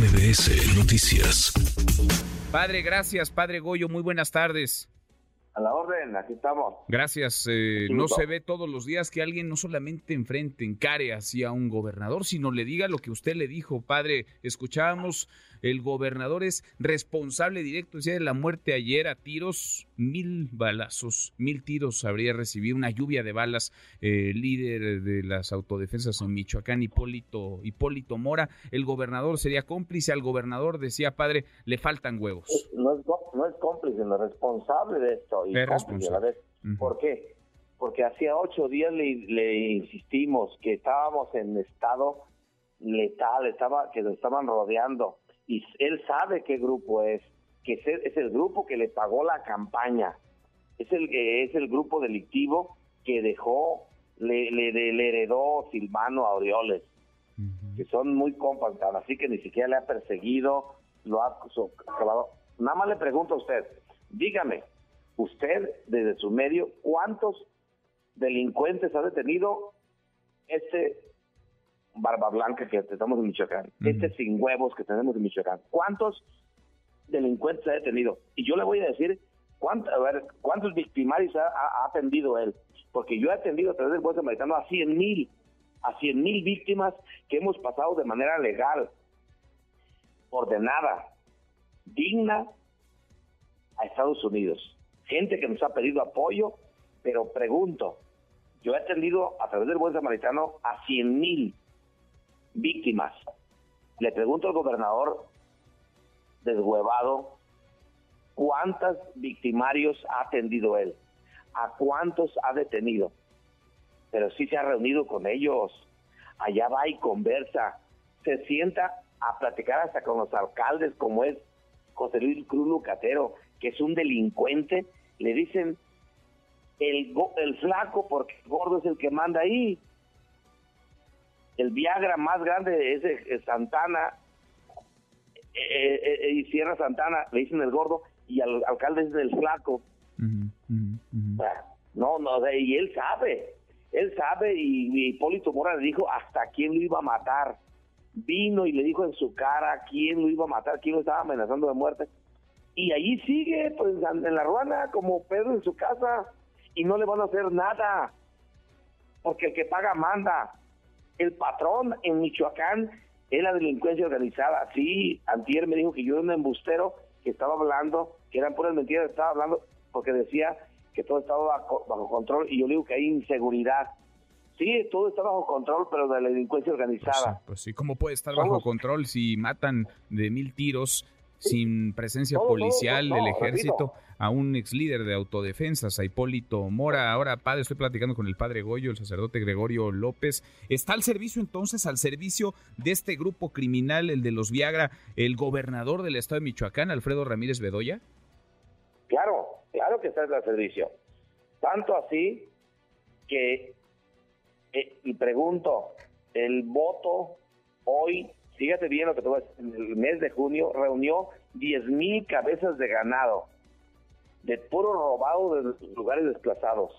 MBS Noticias. Padre, gracias. Padre Goyo, muy buenas tardes. A la orden, aquí estamos. Gracias. Eh, no se ve todos los días que alguien no solamente enfrente, encare hacia un gobernador, sino le diga lo que usted le dijo, padre. Escuchábamos, el gobernador es responsable directo decía, de la muerte ayer a tiros, mil balazos, mil tiros habría recibido, una lluvia de balas, eh, líder de las autodefensas en Michoacán, Hipólito, Hipólito Mora. El gobernador sería cómplice, al gobernador decía, padre, le faltan huevos. No es, no es cómplice, no es responsable de esto ¿Por qué? Porque hacía ocho días le, insistimos que estábamos en estado letal, estaba, que lo estaban rodeando. Y él sabe qué grupo es, que es el, grupo que le pagó la campaña. Es el, es el grupo delictivo que dejó, le, le, heredó Silvano a Orioles, que son muy compas, así que ni siquiera le ha perseguido, lo ha Nada más le pregunto a usted, dígame, usted desde su medio, ¿cuántos delincuentes ha detenido este barba blanca que tenemos en Michoacán, este sin huevos que tenemos en Michoacán? ¿Cuántos delincuentes ha detenido? Y yo le voy a decir cuánto, a ver, cuántos victimarios ha, atendido él, porque yo he atendido a través del juez americano a 100 mil, a 100 mil víctimas que hemos pasado de manera legal, ordenada, digna a Estados Unidos gente que nos ha pedido apoyo, pero pregunto, yo he atendido a través del buen samaritano a 100 mil víctimas. Le pregunto al gobernador deshuevado, ¿cuántos victimarios ha atendido él? ¿A cuántos ha detenido? Pero sí se ha reunido con ellos. Allá va y conversa. Se sienta a platicar hasta con los alcaldes como es José Luis Cruz Lucatero, que es un delincuente le dicen el, flaco porque gordo es el que manda ahí. El Viagra más grande es Santana eh, eh, eh, y Sierra Santana, le dicen el gordo y al alcalde es el flaco. No, no, y él sabe, él sabe y, y Hipólito Mora le dijo hasta quién lo iba a matar. Vino y le dijo en su cara quién lo iba a matar, quién lo estaba amenazando de muerte y allí sigue, pues en la ruana, como Pedro en su casa, y no le van a hacer nada, porque el que paga manda. El patrón en Michoacán es la delincuencia organizada. Sí, Antier me dijo que yo era un embustero que estaba hablando, que eran puras mentiras, estaba hablando porque decía que todo estaba bajo, bajo control, y yo le digo que hay inseguridad. Sí, todo está bajo control, pero de la delincuencia organizada. Pues, pues sí, ¿cómo puede estar bajo control si matan de mil tiros sin presencia policial del ejército a un ex líder de autodefensas, a Hipólito Mora. Ahora, padre, estoy platicando con el padre Goyo, el sacerdote Gregorio López. ¿Está al servicio entonces, al servicio de este grupo criminal, el de los Viagra, el gobernador del estado de Michoacán, Alfredo Ramírez Bedoya? Claro, claro que está al servicio. Tanto así que, eh, y pregunto, el voto hoy fíjate bien lo que te voy a decir, en el mes de junio reunió 10 mil cabezas de ganado, de puro robado de lugares desplazados.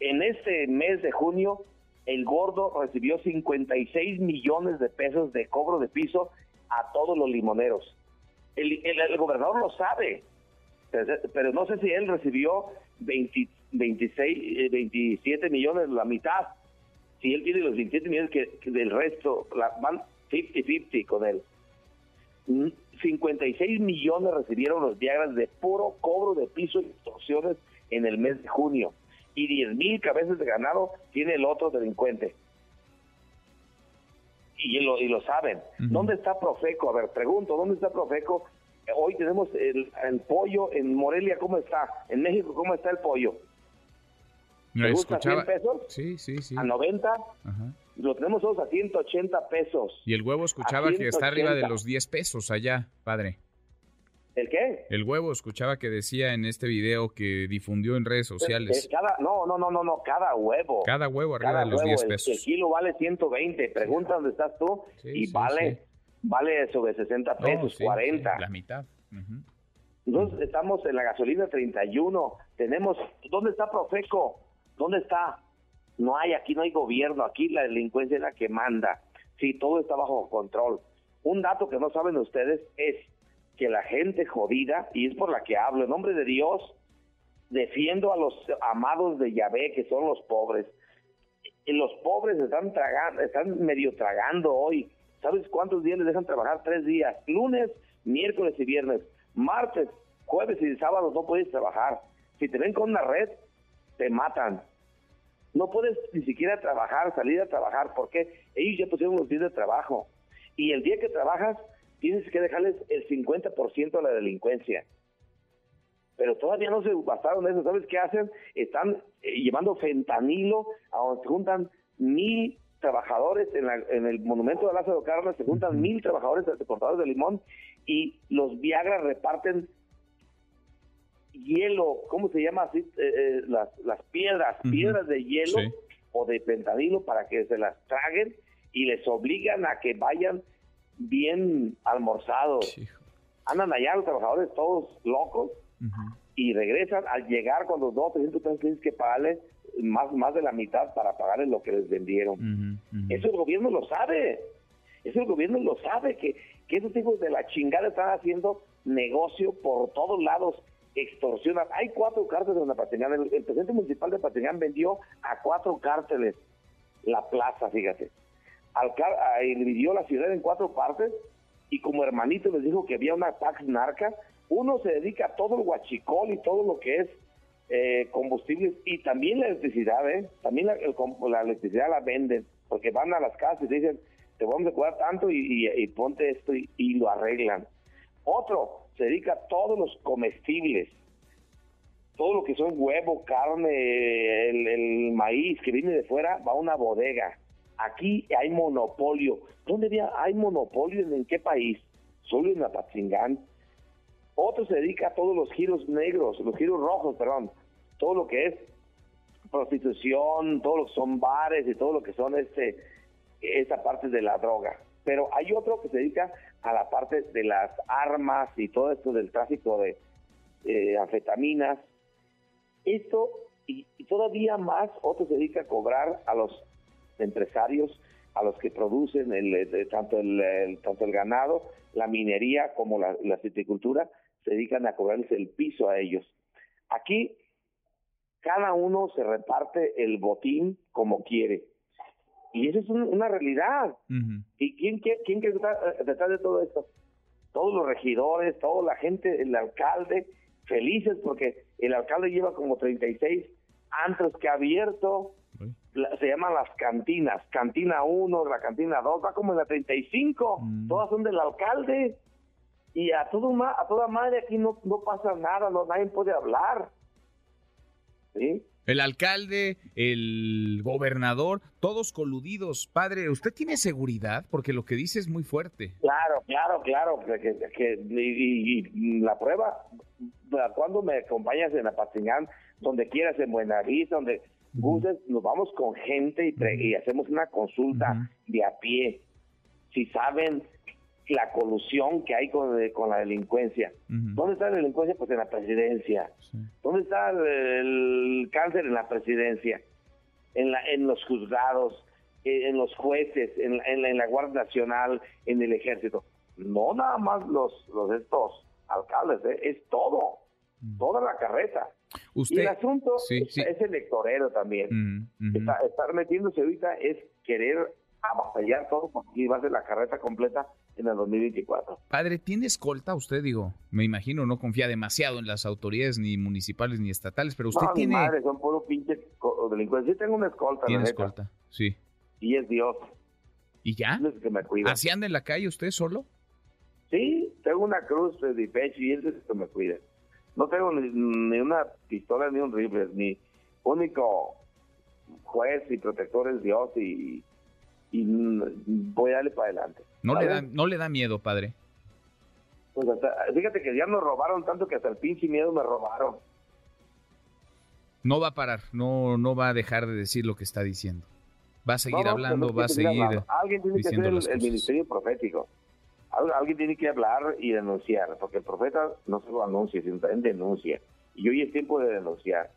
En este mes de junio, el gordo recibió 56 millones de pesos de cobro de piso a todos los limoneros. El, gobernador lo sabe, pero no sé si él recibió 26, 27 eh, millones, la mitad. Si él tiene los 27 millones que, del resto, la, van 50-50 con él. 56 millones recibieron los Viagras de puro cobro de piso y extorsiones en el mes de junio. Y 10 mil cabezas de ganado tiene el otro delincuente. Y lo, y lo saben. ¿Dónde está Profeco? A ver, pregunto, ¿dónde está Profeco? Hoy tenemos el, el pollo en Morelia, ¿cómo está? En México, ¿cómo está el pollo? ¿Me gusta 100 pesos? Sí, sí, sí. ¿A 90? Ajá lo tenemos todos a 180 pesos. Y el huevo escuchaba que está arriba de los 10 pesos allá, padre. ¿El qué? El huevo escuchaba que decía en este video que difundió en redes sociales. cada, no, no, no, no, no, cada huevo. Cada huevo arriba de los 10 pesos. El, kilo vale 120. Pregunta dónde estás tú y vale, vale sobre 60 pesos, 40. la mitad. Entonces estamos en la gasolina 31. Tenemos, ¿dónde está Profeco? ¿Dónde está? No hay, aquí no hay gobierno, aquí la delincuencia es la que manda. Sí, todo está bajo control. Un dato que no saben ustedes es que la gente jodida, y es por la que hablo, en nombre de Dios, defiendo a los amados de Yahvé, que son los pobres. Y los pobres están tragando, están medio tragando hoy. ¿Sabes cuántos días les dejan trabajar? Tres días. Lunes, miércoles y viernes. Martes, jueves y sábados no puedes trabajar. Si te ven con una red, te matan. No puedes ni siquiera trabajar, salir a trabajar, porque ellos ya pusieron los días de trabajo. Y el día que trabajas, tienes que dejarles el 50% a la delincuencia. Pero todavía no se bastaron eso. ¿Sabes qué hacen? Están eh, llevando fentanilo a donde se juntan mil trabajadores en, en el monumento de Lázaro Cárdenas, se juntan mil trabajadores de cortadores de limón y los Viagra reparten hielo, ¿cómo se llama así? Eh, eh, las, las piedras, piedras de hielo o de fentanilo para que se las traguen y les obligan a que vayan bien almorzados. Andan allá los trabajadores todos locos y regresan al llegar cuando dos, 300 pesos tienes que pagarles más, más de la mitad para pagarles lo que les vendieron. Eso el gobierno lo sabe. Eso el gobierno lo sabe, que, que esos hijos de la chingada están haciendo negocio por todos lados extorsionan. Hay cuatro cárteles en la Patingán. El, presidente municipal de Patingán vendió a cuatro cárteles la plaza, fíjate. Al, dividió la ciudad en cuatro partes y como hermanito les dijo que había una tax narca. Uno se dedica a todo el huachicol y todo lo que es eh, combustibles y también la electricidad, ¿eh? También la, electricidad la venden porque van a las casas y dicen, te vamos a cuidar tanto y, ponte esto y lo arreglan. Otro, se dedica a todos los comestibles, todo lo que son huevo, carne, el, maíz que viene de fuera, va a una bodega. Aquí hay monopolio. ¿Dónde hay monopolio? ¿En qué país? Solo en Apatzingán. Otro se dedica a todos los giros negros, los giros rojos, perdón. Todo lo que es prostitución, todos los son bares y todo lo que son este esa parte de la droga. Pero hay otro que se dedica a la parte de las armas y todo esto del tráfico de eh, anfetaminas. Esto y, todavía más, otro se dedica a cobrar a los empresarios, a los que producen tanto, el, tanto el ganado, la minería como la, la silvicultura, se dedican a cobrarles el piso a ellos. Aquí cada uno se reparte el botín como quiere. Y eso es una realidad. ¿Y quién, quién, quién está detrás de todo esto? Todos los regidores, toda la gente, el alcalde, felices porque el alcalde lleva como 36 antros que ha abierto. se llaman las cantinas. Cantina 1, la cantina 2, va como en la 35. Mm. Todas son del alcalde. Y a, todo, a toda madre aquí no, no pasa nada, no, nadie puede hablar. ¿Sí? El alcalde, el gobernador, todos coludidos. Padre, ¿usted tiene seguridad? Porque lo que dice es muy fuerte. Claro, claro, claro. Que, y, la prueba, cuando me acompañas en Apatzingán, donde quieras, en Buenavista, donde gustes, nos vamos con gente y, hacemos una consulta de a pie. Si saben la colusión que hay con, eh, con la delincuencia. ¿Dónde está la delincuencia? Pues en la presidencia. ¿Dónde está el, cáncer? En la presidencia, en, la, en los juzgados, eh, en, los jueces, en, en, la, Guardia Nacional, en el ejército. No nada más los, los estos alcaldes, ¿eh? es todo, toda la carreta. y el asunto es, electorero también. estar metiéndose ahorita es querer avasallar todo porque va a ser la carreta completa en el 2024. Padre, ¿tiene escolta usted? Digo, me imagino, no confía demasiado en las autoridades ni municipales ni estatales, pero usted tiene... madre, son puro pinche delincuentes. Sí tengo una escolta. Tiene escolta, sí. Y es Dios. ¿Y ya? Es que me cuida. ¿Así anda en la calle usted solo? Sí, tengo una cruz de pecho y él es el que me cuida. No tengo ni, una pistola ni un rifle, ni único juez y protector es Dios y y voy a darle para adelante. ¿No, le da, ¿No le da miedo, padre? Pues fíjate que ya nos robaron tanto que hasta el pinche miedo me robaron. No va a parar, no, no va a dejar de decir lo que está diciendo. Va a seguir hablando, va a seguir. Alguien tiene que hacer el, ministerio profético. alguien tiene que hablar y denunciar, porque el profeta no solo anuncia, sino también denuncia. Y hoy es tiempo de denunciar.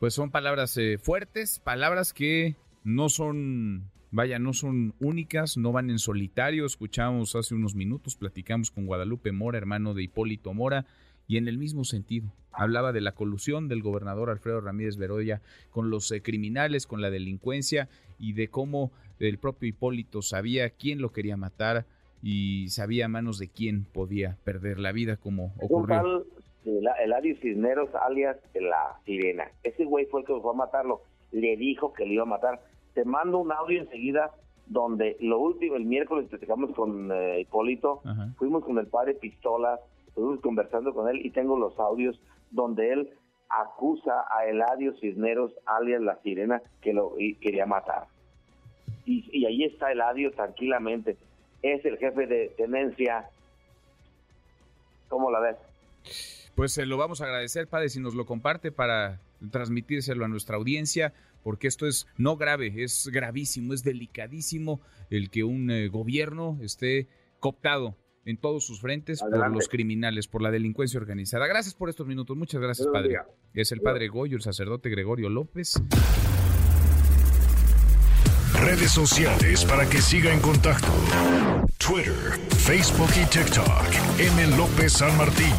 Pues son palabras eh, fuertes, palabras que no son vaya, no son únicas, no van en solitario. Escuchamos hace unos minutos, platicamos con Guadalupe Mora, hermano de Hipólito Mora, y en el mismo sentido. Hablaba de la colusión del gobernador Alfredo Ramírez Beroya con los eh, criminales, con la delincuencia y de cómo el propio Hipólito sabía quién lo quería matar y sabía a manos de quién podía perder la vida, como ocurrió. El Eladio Cisneros, alias La Sirena. Ese güey fue el que fue a matarlo. Le dijo que le iba a matar. Te mando un audio enseguida donde lo último, el miércoles platicamos con eh, Hipólito, fuimos con el padre Pistolas, estuvimos conversando con él y tengo los audios donde él acusa a Eladio Cisneros, alias La Sirena, que lo quería matar. Y, ahí está Eladio tranquilamente. Es el jefe de tenencia. ¿Cómo la ves? Pues se lo vamos a agradecer, padre, si nos lo comparte para transmitírselo a nuestra audiencia, porque esto es no grave, es gravísimo, es delicadísimo el que un eh, gobierno esté cooptado en todos sus frentes por los criminales, por la delincuencia organizada. Gracias por estos minutos. Muchas gracias, padre. Es el padre Goyo, el sacerdote Gregorio López. Redes sociales para que siga en contacto: Twitter, Facebook y TikTok. M. López San Martín.